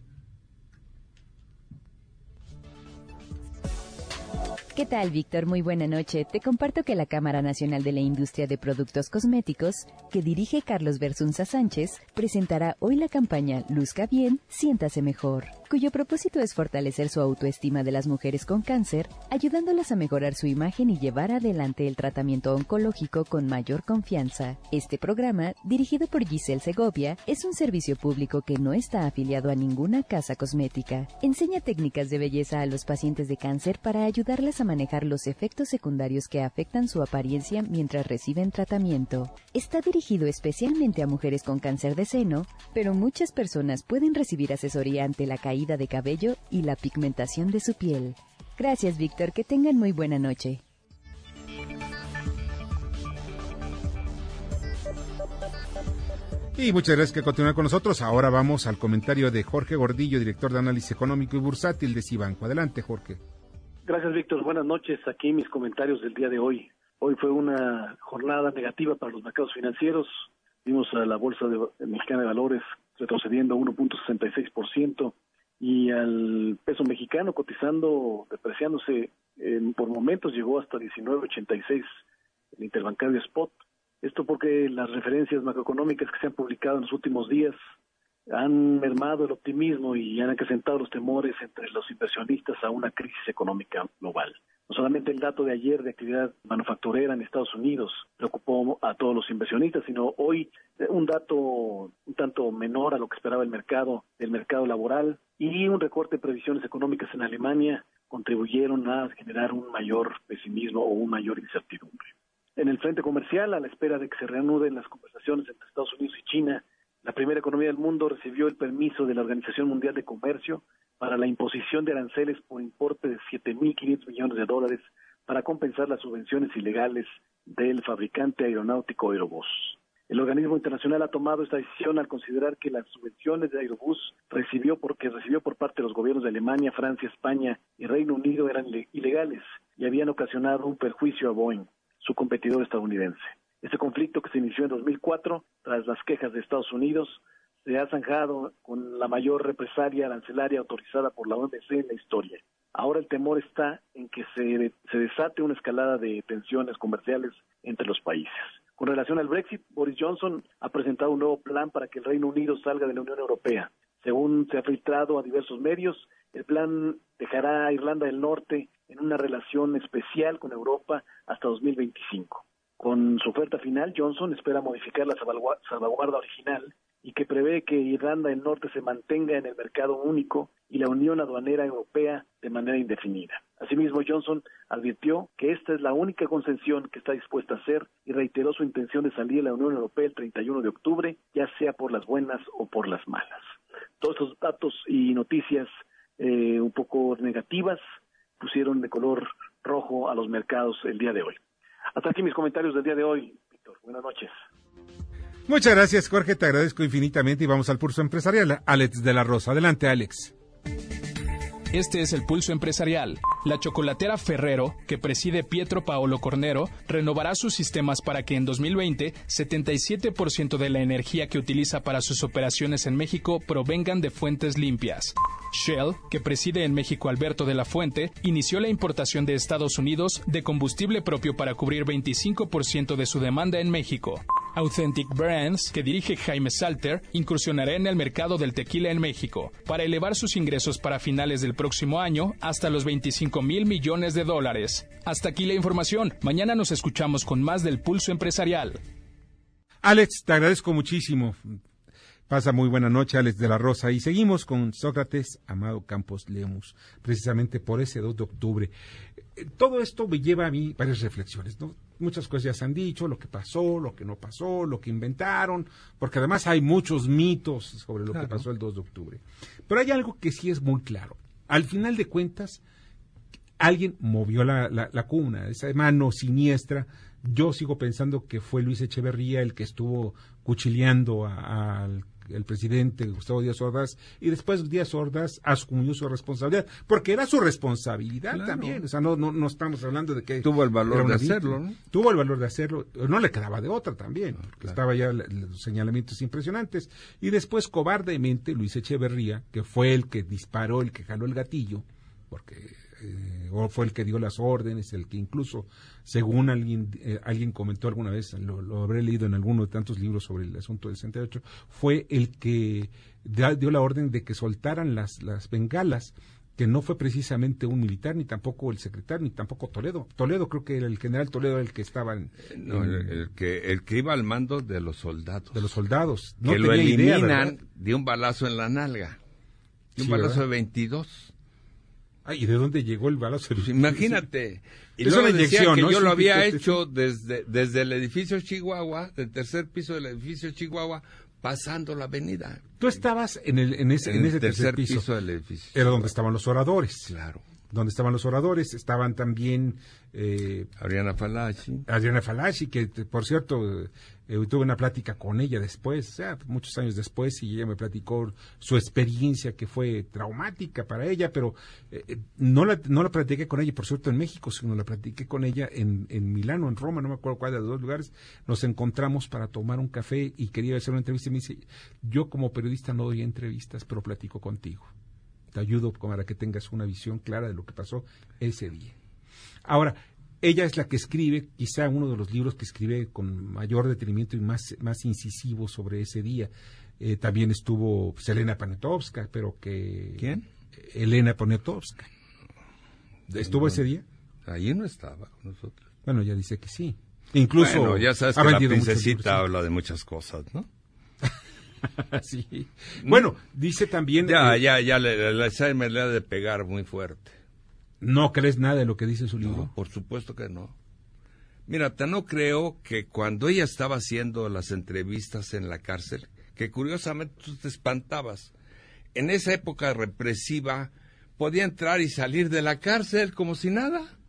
¿Qué tal, Víctor? Muy buena noche. Te comparto que la Cámara Nacional de la Industria de Productos Cosméticos, que dirige Carlos Versunza Sánchez, presentará hoy la campaña Luzca Bien, Siéntase Mejor, cuyo propósito es fortalecer su autoestima de las mujeres con cáncer, ayudándolas a mejorar su imagen y llevar adelante el tratamiento oncológico con mayor confianza. Este programa, dirigido por Giselle Segovia, es un servicio público que no está afiliado a ninguna casa cosmética. Enseña técnicas de belleza a los pacientes de cáncer para ayudarles a manejar los efectos secundarios que afectan su apariencia mientras reciben tratamiento. Está dirigido especialmente a mujeres con cáncer de seno, pero muchas personas pueden recibir asesoría ante la caída de cabello y la pigmentación de su piel. Gracias, Víctor. Que tengan muy buena noche. Y muchas gracias que continúen con nosotros. Ahora vamos al comentario de Jorge Gordillo, director de análisis económico y bursátil de Cibanco. Adelante, Jorge. Gracias, Víctor. Buenas noches. Aquí mis comentarios del día de hoy. Hoy fue una jornada negativa para los mercados financieros. Vimos a la Bolsa de, Mexicana de Valores retrocediendo 1.66% y al peso mexicano cotizando, depreciándose por momentos, llegó hasta 19.86 el interbancario spot. Esto porque las referencias macroeconómicas que se han publicado en los últimos días han mermado el optimismo y han acrecentado los temores entre los inversionistas a una crisis económica global. No solamente el dato de ayer de actividad manufacturera en Estados Unidos preocupó a todos los inversionistas, sino hoy un dato un tanto menor a lo que esperaba el mercado, el mercado laboral y un recorte de previsiones económicas en Alemania contribuyeron a generar un mayor pesimismo o una mayor incertidumbre. En el frente comercial, a la espera de que se reanuden las conversaciones entre Estados Unidos y China, la primera economía del mundo recibió el permiso de la Organización Mundial de Comercio para la imposición de aranceles por importe de 7.500 millones de dólares para compensar las subvenciones ilegales del fabricante aeronáutico Aerobús. El organismo internacional ha tomado esta decisión al considerar que las subvenciones de Aerobús recibió porque recibió por parte de los gobiernos de Alemania, Francia, España y Reino Unido eran ilegales y habían ocasionado un perjuicio a Boeing, su competidor estadounidense. Este conflicto que se inició en 2004 tras las quejas de Estados Unidos se ha zanjado con la mayor represalia arancelaria autorizada por la OMC en la historia. Ahora el temor está en que se, se desate una escalada de tensiones comerciales entre los países. Con relación al Brexit, Boris Johnson ha presentado un nuevo plan para que el Reino Unido salga de la Unión Europea. Según se ha filtrado a diversos medios, el plan dejará a Irlanda del Norte en una relación especial con Europa hasta 2025. Con su oferta final, Johnson espera modificar la salvaguarda original y que prevé que Irlanda del Norte se mantenga en el mercado único y la Unión Aduanera Europea de manera indefinida. Asimismo, Johnson advirtió que esta es la única concesión que está dispuesta a hacer y reiteró su intención de salir de la Unión Europea el 31 de octubre, ya sea por las buenas o por las malas. Todos estos datos y noticias eh, un poco negativas pusieron de color rojo a los mercados el día de hoy. Hasta aquí mis comentarios del día de hoy, Víctor. Buenas noches. Muchas gracias, Jorge. Te agradezco infinitamente y vamos al pulso empresarial. Alex de la Rosa. Adelante, Alex. Este es el pulso empresarial. La chocolatera Ferrero, que preside Pietro Paolo Cornero, renovará sus sistemas para que en 2020 77% de la energía que utiliza para sus operaciones en México provengan de fuentes limpias. Shell, que preside en México Alberto de la Fuente, inició la importación de Estados Unidos de combustible propio para cubrir 25% de su demanda en México. Authentic Brands, que dirige Jaime Salter, incursionará en el mercado del tequila en México para elevar sus ingresos para finales del próximo año hasta los 25 mil millones de dólares. Hasta aquí la información. Mañana nos escuchamos con más del pulso empresarial. Alex, te agradezco muchísimo. Pasa muy buena noche, Alex de la Rosa. Y seguimos con Sócrates Amado Campos Lemus, precisamente por ese 2 de octubre. Eh, todo esto me lleva a mí varias reflexiones, ¿no? Muchas cosas ya se han dicho, lo que pasó, lo que no pasó, lo que inventaron, porque además hay muchos mitos sobre lo que pasó el 2 de octubre. Pero hay algo que sí es muy claro. Al final de cuentas, alguien movió la, la, cuna, esa mano siniestra. Yo sigo pensando que fue Luis Echeverría el que estuvo cuchileando al el presidente Gustavo Díaz Ordaz, y después Díaz Ordaz asumió su responsabilidad, porque era su responsabilidad también, o sea, no, no, no estamos hablando de que... Tuvo el valor de hacerlo, ¿no? Tuvo el valor de hacerlo, no le quedaba de otra también, estaba ya los señalamientos impresionantes, y después cobardemente Luis Echeverría, que fue el que disparó, el que jaló el gatillo, porque eh, o fue el que dio las órdenes, el que incluso, según alguien, eh, alguien comentó alguna vez, lo, habré leído en alguno de tantos libros sobre el asunto del 68, fue el que dio la orden de que soltaran las, las bengalas que no fue precisamente un militar, ni tampoco el secretario, ni tampoco Toledo. Toledo creo que era el general Toledo el que estaba en... No, el, que, el que iba al mando de los soldados. De los soldados. No que lo eliminan de un balazo en la nalga. De un balazo de 22. ¿Y de dónde llegó el balazo? Pues imagínate. [LAUGHS] Y es una inyección, que yo lo había hecho desde, desde el edificio Chihuahua, del tercer piso del edificio Chihuahua, pasando la avenida. Tú estabas en, el, en ese, en, ese tercer, piso, del edificio. Era donde estaban los oradores. Claro. Donde estaban los oradores, estaban también... Eh, Adriana Falachi. Adriana Falachi, que por cierto eh, tuve una plática con ella después, muchos años después, y ella me platicó su experiencia que fue traumática para ella, pero eh, eh, no, la, no la platiqué con ella, por cierto, en México, sino la platiqué con ella en, en Milano, en Roma, no me acuerdo cuál de los dos lugares. Nos encontramos para tomar un café y quería hacer una entrevista y me dice, yo como periodista no doy entrevistas, pero platico contigo. Te ayudo para que tengas una visión clara de lo que pasó ese día. Ahora, ella es la que escribe, quizá uno de los libros que escribe con mayor detenimiento y más, más incisivo sobre ese día. Eh, también estuvo Selena Poniatowska, pero que... ¿Quién? Elena Poniatowska. ¿Estuvo ese día? Ahí no estaba con nosotros. Bueno, ya dice que sí. Incluso bueno, ya sabes que la princesita habla de muchas cosas, ¿no? [LAUGHS] sí. Bueno, dice también... Ya, eh, ya, ya, le, le, le ha de pegar muy fuerte. ¿No crees nada de lo que dice su libro? por supuesto que no. Mira, te no creo que cuando ella estaba haciendo las entrevistas en la cárcel, que curiosamente tú te espantabas, en esa época represiva podía entrar y salir de la cárcel como si nada,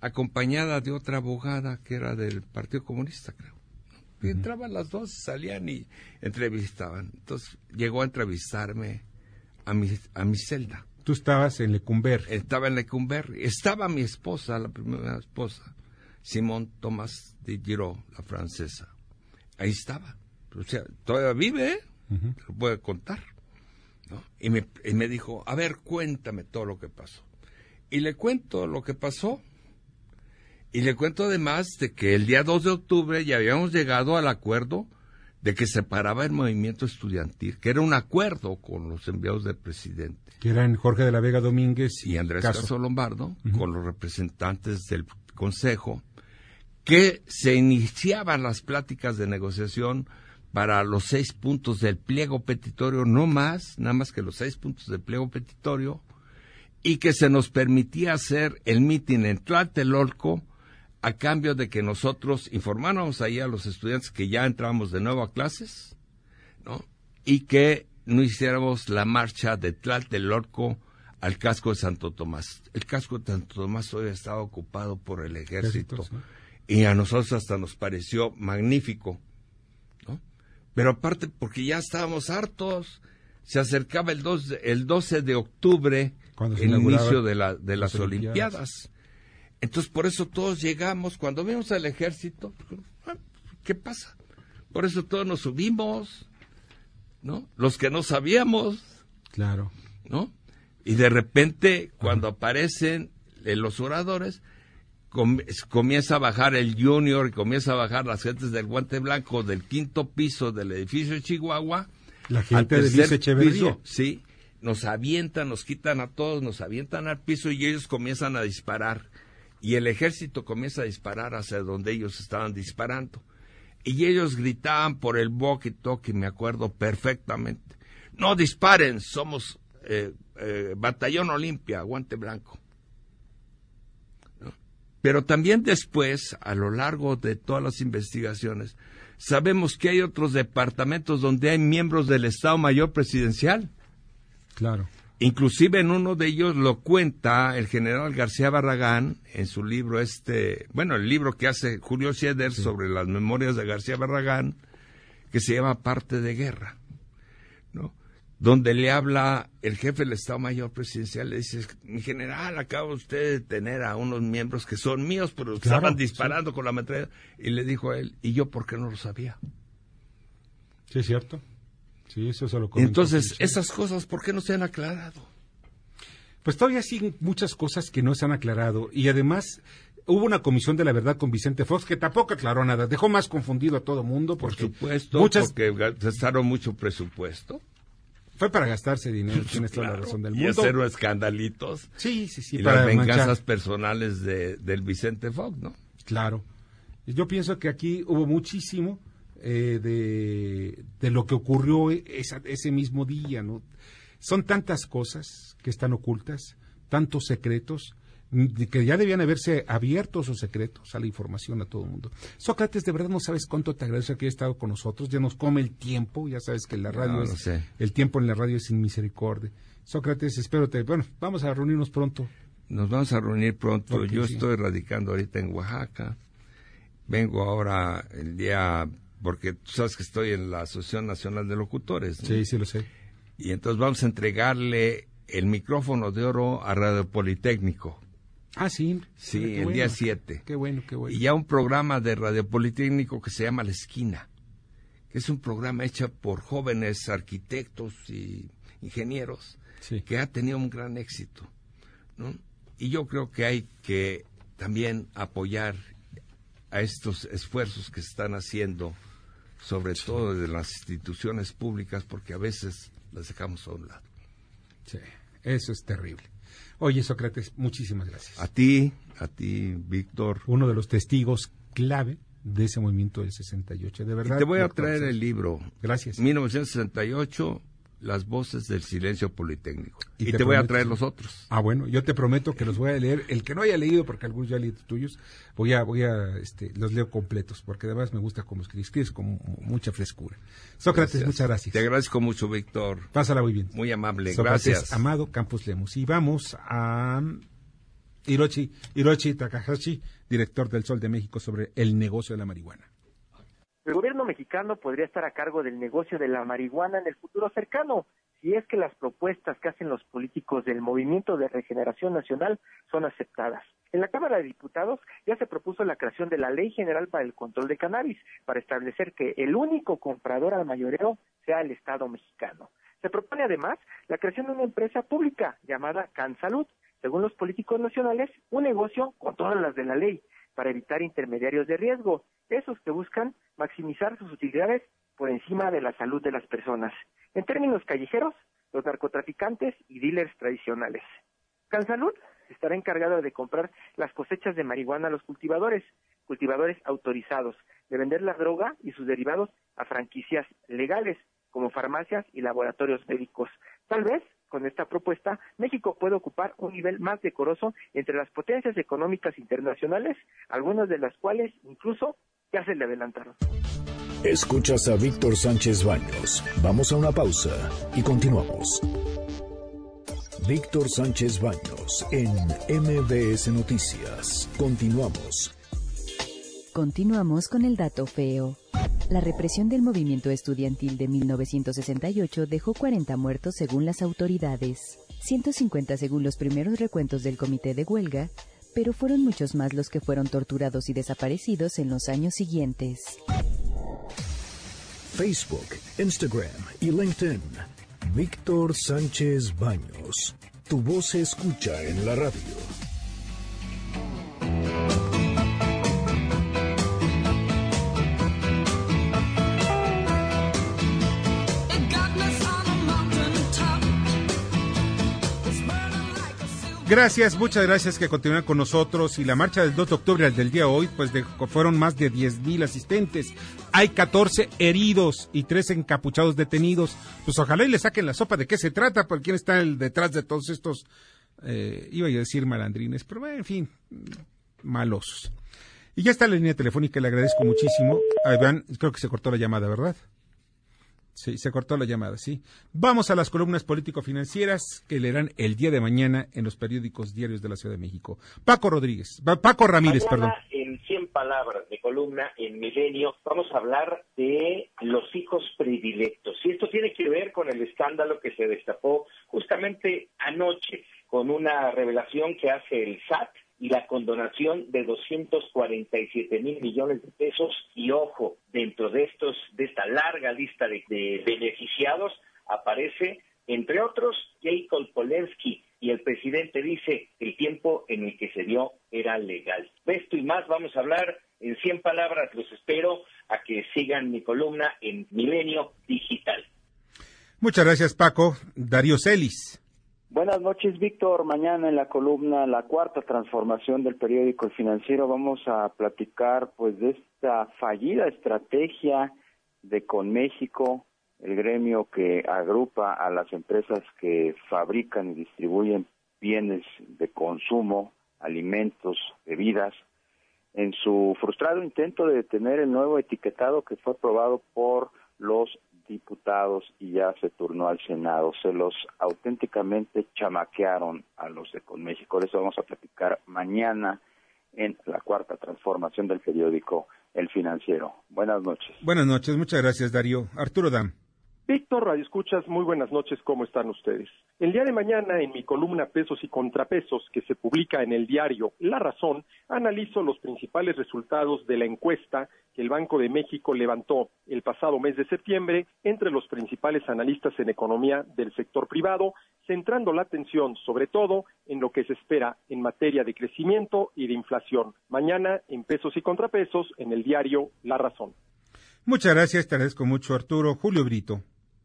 acompañada de otra abogada que era del Partido Comunista, creo. Y entraban las dos, salían y entrevistaban. Entonces llegó a entrevistarme a mi, a mi celda. Tú estabas en Lecumber. Estaba en Lecumber. Estaba mi esposa, la primera esposa, Simón Tomás de Giraud, la francesa. Ahí estaba. O sea, todavía vive, ¿eh? Lo puede contar. Y, me, y me dijo, a ver, cuéntame todo lo que pasó. Y le cuento lo que pasó. Y le cuento además de que el día 2 de octubre ya habíamos llegado al acuerdo de que separaba el movimiento estudiantil, que era un acuerdo con los enviados del presidente. Que eran Jorge de la Vega Domínguez y, Andrés Caso, Lombardo, con los representantes del Consejo, que se iniciaban las pláticas de negociación para los seis puntos del pliego petitorio, no más, nada más que los seis puntos del pliego petitorio, y que se nos permitía hacer el mitin en Tlatelolco, a cambio de que nosotros informáramos ahí a los estudiantes que ya entrábamos de nuevo a clases, ¿no? Y que no hiciéramos la marcha de Tlatelolco al casco de Santo Tomás. El casco de Santo Tomás hoy estaba ocupado por el ejército y a nosotros hasta nos pareció magnífico, ¿no? Pero aparte porque ya estábamos hartos, se acercaba el, el 12 de octubre, el inicio de, la, de las Olimpiadas. Entonces, por eso todos llegamos, cuando vimos al ejército, ah, ¿qué pasa? Por eso todos nos subimos, ¿no? Los que no sabíamos. Claro. ¿No? Y de repente, cuando aparecen eh, los oradores, comienza a bajar el Junior y comienza a bajar las gentes del Guante Blanco del quinto piso del edificio de Chihuahua. La gente del piso, Sí, nos avientan, nos quitan a todos, nos avientan al piso y ellos comienzan a disparar. Y el ejército comienza a disparar hacia donde ellos estaban disparando. Y ellos gritaban por el walkie-talkie, me acuerdo perfectamente. No disparen, somos eh, eh, Batallón Olimpia, Guante Blanco. Pero también después, a lo largo de todas las investigaciones, sabemos que hay otros departamentos donde hay miembros del Estado Mayor Presidencial. Claro. Inclusive en uno de ellos lo cuenta el general García Barragán en su libro este, bueno, el libro que hace Julio Sieder sobre las memorias de García Barragán, que se llama Parte de Guerra, ¿no? donde le habla el jefe del Estado Mayor Presidencial, le dice, mi general, acaba usted de tener a unos miembros que son míos, pero estaban disparando con la metralla. Y le dijo a él, ¿y yo por qué no lo sabía? Sí, es cierto. Sí, eso se lo Entonces, esas cosas, ¿por qué no se han aclarado? Pues todavía siguen muchas cosas que no se han aclarado. Y además, hubo una comisión de la verdad con Vicente Fox que tampoco aclaró nada. Dejó más confundido a todo mundo. Por supuesto, muchas... porque gastaron mucho presupuesto. Fue para gastarse dinero, [LAUGHS] tienes toda la razón del mundo. Y hacer escandalitos. Sí, sí, sí. Y para las venganzas personales de, del Vicente Fox, ¿no? Claro. Yo pienso que aquí hubo muchísimo eh, de, de, lo que ocurrió esa, ese mismo día, ¿no? Son tantas cosas que están ocultas, tantos secretos, que ya debían haberse abierto esos secretos a la información a todo el mundo. Sócrates, de verdad no sabes cuánto te agradezco que hayas estado con nosotros, ya nos come el tiempo, ya sabes que la radio es, el tiempo en la radio es sin misericordia. Sócrates, espero te, bueno, vamos a reunirnos pronto. Nos vamos a reunir pronto. Yo estoy radicando ahorita en Oaxaca. Vengo ahora el día, porque tú sabes que estoy en la Asociación Nacional de Locutores. Sí, sí lo sé. Y entonces vamos a entregarle el micrófono de oro a Radio Politécnico. Ah, sí. Sí, el día 7. Qué bueno, qué bueno. Y ya un programa de Radio Politécnico que se llama La Esquina, que es un programa hecho por jóvenes arquitectos y ingenieros que ha tenido un gran éxito. ¿no? Y yo creo que hay que también apoyar a estos esfuerzos que se están haciendo, sobre todo de las instituciones públicas, porque a veces las dejamos a un lado. Sí, eso es terrible. Oye, Sócrates, muchísimas gracias. A ti, a ti, Víctor. Uno de los testigos clave de ese movimiento del 68. De verdad. te voy a traer el libro. Gracias. 1968, las voces del silencio politécnico. Y, te, voy a traer los otros. Ah, bueno, yo te prometo que los voy a leer. El que no haya leído, porque algunos ya leído tuyos, voy a, voy a, este, los leo completos, porque además me gusta cómo escribes, escribes con mucha frescura. Sócrates, muchas gracias. Te agradezco mucho, Víctor. Pásala muy bien. Muy amable, Sócrates, gracias. Amado Campos Lemos. Y vamos a Hiroshi, Hiroshi Takahashi, director del Sol de México, sobre el negocio de la marihuana. El gobierno mexicano podría estar a cargo del negocio de la marihuana en el futuro cercano, si es que las propuestas que hacen los políticos del Movimiento de Regeneración Nacional son aceptadas. En la Cámara de Diputados ya se propuso la creación de la Ley General para el Control de Cannabis, para establecer que el único comprador al mayoreo sea el Estado mexicano. Se propone además la creación de una empresa pública llamada CanSalud, según los políticos nacionales, un negocio con todas las de la ley, para evitar intermediarios de riesgo, esos que buscan maximizar sus utilidades por encima de la salud de las personas. En términos callejeros, los narcotraficantes y dealers tradicionales. Cansalud estará encargado de comprar las cosechas de marihuana a los cultivadores, cultivadores autorizados, de vender la droga y sus derivados a franquicias legales, como farmacias y laboratorios médicos. Tal vez con esta propuesta, México puede ocupar un nivel más decoroso entre las potencias económicas internacionales, algunas de las cuales incluso ya se le adelantaron. Escuchas a Víctor Sánchez Baños. Vamos a una pausa y continuamos. Víctor Sánchez Baños en MBS Noticias. Continuamos. Continuamos con el dato feo. La represión del movimiento estudiantil de 1968 dejó 40 muertos según las autoridades. 150 según los primeros recuentos del comité de huelga, pero fueron muchos más los que fueron torturados y desaparecidos en los años siguientes. Facebook, Instagram y LinkedIn. Víctor Sánchez Baños. Tu voz se escucha en la radio. Gracias, muchas gracias que continúan con nosotros. Y la marcha del 2 de octubre al del día de hoy, pues fueron más de 10.000 asistentes. Hay 14 heridos y 3 encapuchados detenidos. Pues ojalá y le saquen la sopa de qué se trata, por quién está el, detrás de todos estos, eh, iba a decir malandrines, pero en fin, malosos. Y ya está la línea telefónica, le agradezco muchísimo. Ahí vean, creo que se cortó la llamada, ¿verdad? Sí, se cortó la llamada, sí. Vamos a las columnas político-financieras que leerán el día de mañana en los periódicos diarios de la Ciudad de México. Paco Rodríguez, Paco Ramírez, perdón. En 100 palabras de columna en Milenio vamos a hablar de los hijos predilectos. Y esto tiene que ver con el escándalo que se destapó justamente anoche con una revelación que hace el SAT y la condonación de 247 mil millones de pesos. Y ojo, dentro de estos, de esta larga lista de, beneficiados, aparece, entre otros, Jacob Polensky. Y el presidente dice el tiempo en el que se dio era legal. Esto y más vamos a hablar en 100 palabras. Los espero a que sigan mi columna en Milenio Digital. Muchas gracias, Paco. Darío Celis. Buenas noches, Víctor. Mañana en la columna La Cuarta Transformación del periódico Financiero vamos a platicar pues de esta fallida estrategia de Conméxico, el gremio que agrupa a las empresas que fabrican y distribuyen bienes de consumo, alimentos, bebidas, en su frustrado intento de detener el nuevo etiquetado que fue aprobado por los diputados y ya se turnó al Senado. Se los auténticamente chamaquearon a los de Conméxico. De eso vamos a platicar mañana en la cuarta transformación del periódico El Financiero. Buenas noches. Buenas noches, muchas gracias Darío. Arturo Dam. Víctor Radio Escuchas, muy buenas noches, ¿cómo están ustedes? El día de mañana, en mi columna Pesos y Contrapesos, que se publica en el diario La Razón, analizo los principales resultados de la encuesta que el Banco de México levantó el pasado mes de septiembre entre los principales analistas en economía del sector privado, centrando la atención sobre todo en lo que se espera en materia de crecimiento y de inflación. Mañana, en Pesos y Contrapesos, en el diario La Razón. Muchas gracias, te agradezco mucho, Arturo. Julio Brito.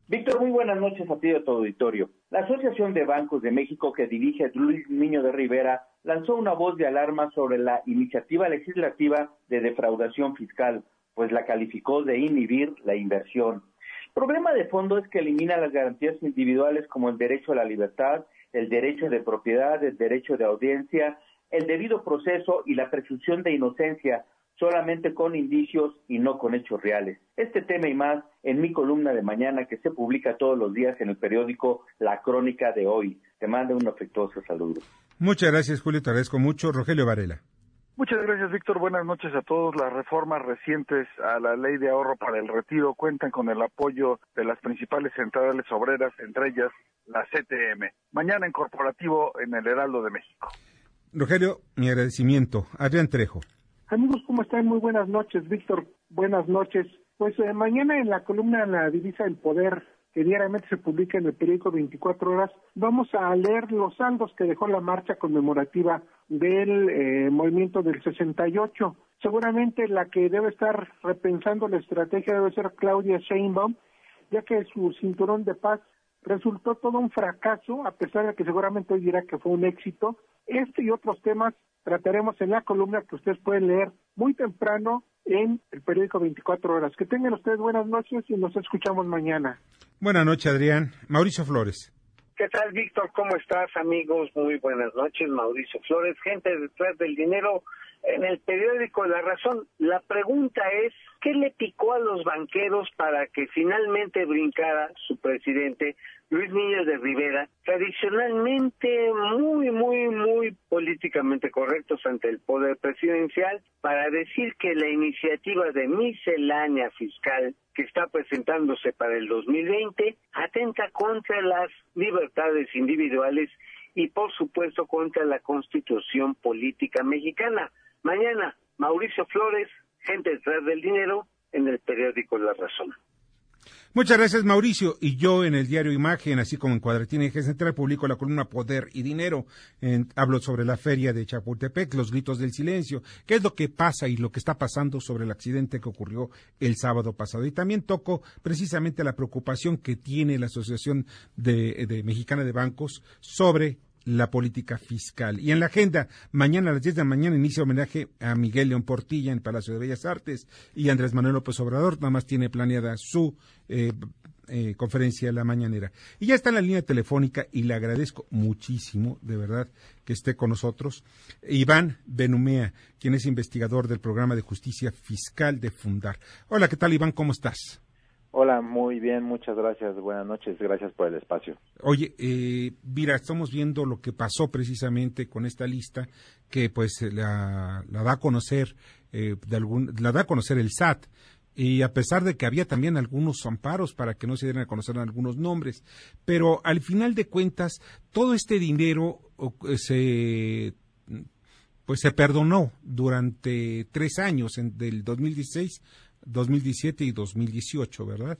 Víctor, muy buenas noches a ti y tu auditorio. La Asociación de Bancos de México que dirige Luis Niño de Rivera lanzó una voz de alarma sobre la iniciativa legislativa de defraudación fiscal, pues la calificó de inhibir la inversión. El problema de fondo es que elimina las garantías individuales como el derecho a la libertad, el derecho de propiedad, el derecho de audiencia, el debido proceso y la presunción de inocencia, solamente con indicios y no con hechos reales. Este tema y más en mi columna de mañana que se publica todos los días en el periódico La Crónica de hoy. Te mando un afectuoso saludo. Muchas gracias, Julio. Te agradezco mucho. Rogelio Varela. Muchas gracias, Víctor. Buenas noches a todos. Las reformas recientes a la ley de ahorro para el retiro cuentan con el apoyo de las principales centrales obreras, entre ellas la CTM. Mañana en corporativo en el Heraldo de México. Rogelio, mi agradecimiento. Adrián Trejo. Amigos, ¿cómo están? Muy buenas noches. Víctor, buenas noches. Pues eh, mañana en la columna La Divisa del Poder, que diariamente se publica en el periódico 24 horas, vamos a leer los saldos que dejó la marcha conmemorativa del eh, movimiento del 68. Seguramente la que debe estar repensando la estrategia debe ser Claudia Sheinbaum, ya que su cinturón de paz resultó todo un fracaso, a pesar de que seguramente hoy dirá que fue un éxito. Este y otros temas trataremos en la columna que ustedes pueden leer muy temprano en el periódico 24 horas. Que tengan ustedes buenas noches y nos escuchamos mañana. Buenas noches, Adrián. Mauricio Flores. ¿Qué tal, Víctor? ¿Cómo estás, amigos? Muy buenas noches, Mauricio Flores, gente detrás del dinero en el periódico La Razón. La pregunta es, ¿qué le picó a los banqueros para que finalmente brincara su presidente Luis Niño de Rivera, tradicionalmente muy, muy, muy políticamente correctos ante el poder presidencial, para decir que la iniciativa de miscelánea fiscal que está presentándose para el 2020 atenta contra las libertades individuales y por supuesto contra la constitución política mexicana. Mañana, Mauricio Flores, gente detrás del dinero, en el periódico La Razón. Muchas gracias, Mauricio. Y yo en el diario Imagen, así como en Cuadratina Eje Central, publico la columna Poder y Dinero. hablo sobre la feria de Chapultepec, los gritos del silencio, qué es lo que pasa y lo que está pasando sobre el accidente que ocurrió el sábado pasado. Y también toco precisamente la preocupación que tiene la Asociación de Mexicana de Bancos sobre la política fiscal. Y en la agenda, mañana a las 10 de la mañana inicia homenaje a Miguel León Portilla en Palacio de Bellas Artes y Andrés Manuel López Obrador nada más tiene planeada su eh, eh, conferencia la mañanera. Y ya está en la línea telefónica y le agradezco muchísimo, de verdad, que esté con nosotros, Iván Benumea, quien es investigador del programa de justicia fiscal de Fundar. Hola, ¿qué tal Iván? ¿Cómo estás? Hola, muy bien, muchas gracias. Buenas noches, gracias por el espacio. Oye, eh, mira, estamos viendo lo que pasó precisamente con esta lista que pues la, da a conocer eh, de algún, la da a conocer el SAT y a pesar de que había también algunos amparos para que no se dieran a conocer algunos nombres, pero al final de cuentas todo este dinero eh, se pues se perdonó durante tres años, en, del 2016 2017 y 2018, ¿verdad?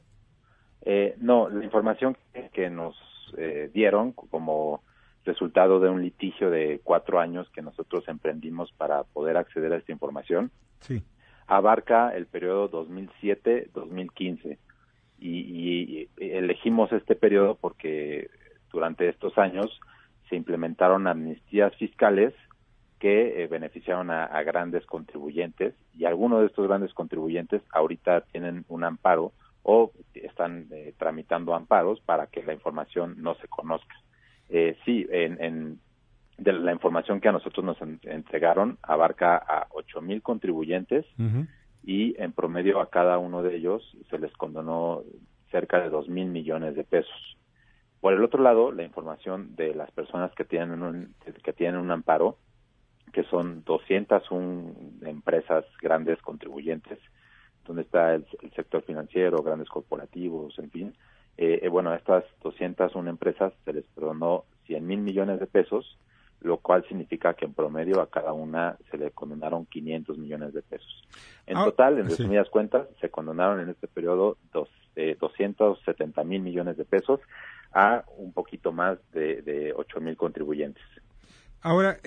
Eh, no, la información que, nos eh, dieron como resultado de un litigio de cuatro años que nosotros emprendimos para poder acceder a esta información, sí. abarca el periodo 2007-2015 y, y, elegimos este periodo porque durante estos años se implementaron amnistías fiscales que eh, beneficiaron a, grandes contribuyentes y algunos de estos grandes contribuyentes ahorita tienen un amparo o están eh, tramitando amparos para que la información no se conozca. Eh, sí, en, de la información que a nosotros nos entregaron abarca a ocho mil contribuyentes y en promedio a cada uno de ellos se les condonó cerca de dos mil millones de pesos. Por el otro lado, la información de las personas que tienen un, que tienen un amparo que son 201 empresas grandes contribuyentes, donde está el, sector financiero, grandes corporativos, en fin. Eh, eh, bueno, a estas 201 empresas se les perdonó 100 mil millones de pesos, lo cual significa que en promedio a cada una se le condonaron 500 millones de pesos. En ah, total, en resumidas cuentas, se condonaron en este periodo dos, eh, 270 mil millones de pesos a un poquito más de, de 8 mil contribuyentes. Ahora,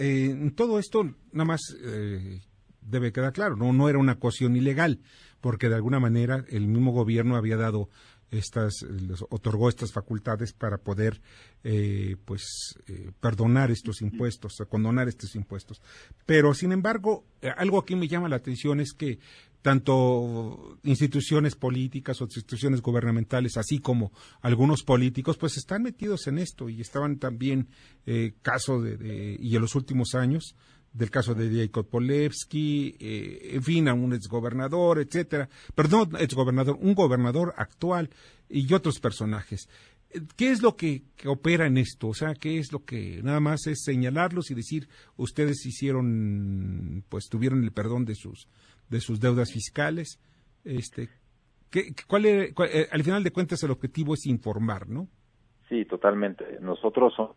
todo esto nada más eh, debe quedar claro, no, no era una cuestión ilegal, porque de alguna manera el mismo gobierno había dado estas, les otorgó estas facultades para poder, eh, pues, eh, perdonar estos impuestos, condonar estos impuestos. Pero, sin embargo, algo aquí me llama la atención es que tanto instituciones políticas o instituciones gubernamentales, así como algunos políticos, pues están metidos en esto y estaban también eh, caso de, y en los últimos años del caso de Jacob Polevsky, eh, en fin, a un exgobernador, etcétera, perdón, exgobernador, un gobernador actual y otros personajes. ¿Qué es lo que, opera en esto? O sea, ¿qué es lo que nada más es señalarlos y decir ustedes hicieron, pues tuvieron el perdón de sus de sus deudas fiscales. Este, ¿qué, cuál, eh, al final de cuentas el objetivo es informar, ¿no? Sí, totalmente. Nosotros somos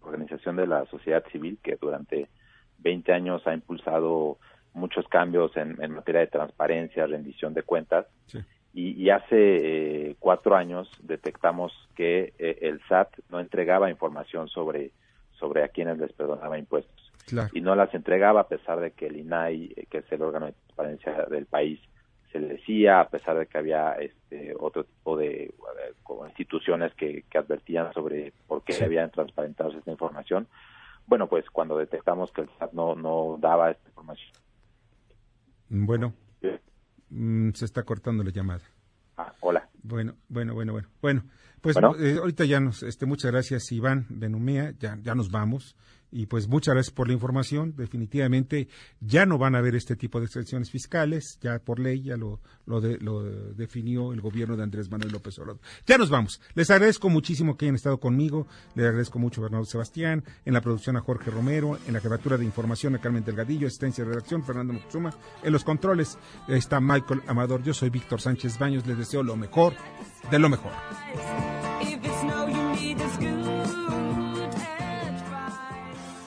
organización de la sociedad civil que durante 20 años ha impulsado muchos cambios en, materia de transparencia, rendición de cuentas. Y, hace eh, cuatro años detectamos que eh, el SAT no entregaba información sobre, sobre a quienes les perdonaba impuestos y no las entregaba a pesar de que el INAI, eh, que es el órgano de transparencia del país, se le decía, a pesar de que había este otro tipo de, instituciones que, advertían sobre por qué habían transparentado esta información. Bueno, pues cuando detectamos que el SAT no, no daba esta información. Bueno, mm, se está cortando la llamada. Ah, hola. Bueno, bueno, bueno, bueno. Bueno, pues eh, ahorita ya nos, este, muchas gracias Iván Benumea, ya, ya nos vamos Y pues muchas gracias por la información. Definitivamente ya no van a haber este tipo de exenciones fiscales, ya por ley ya lo, lo, lo definió el gobierno de Andrés Manuel López Obrador. Ya nos vamos. Les agradezco muchísimo que hayan estado conmigo. Les agradezco mucho Bernardo Sebastián, en la producción a Jorge Romero, en la jefatura de información a Carmen Delgadillo, asistencia de redacción Fernando Moxuma, en los controles está Michael Amador. Yo soy Víctor Sánchez Baños. Les deseo lo mejor de lo mejor.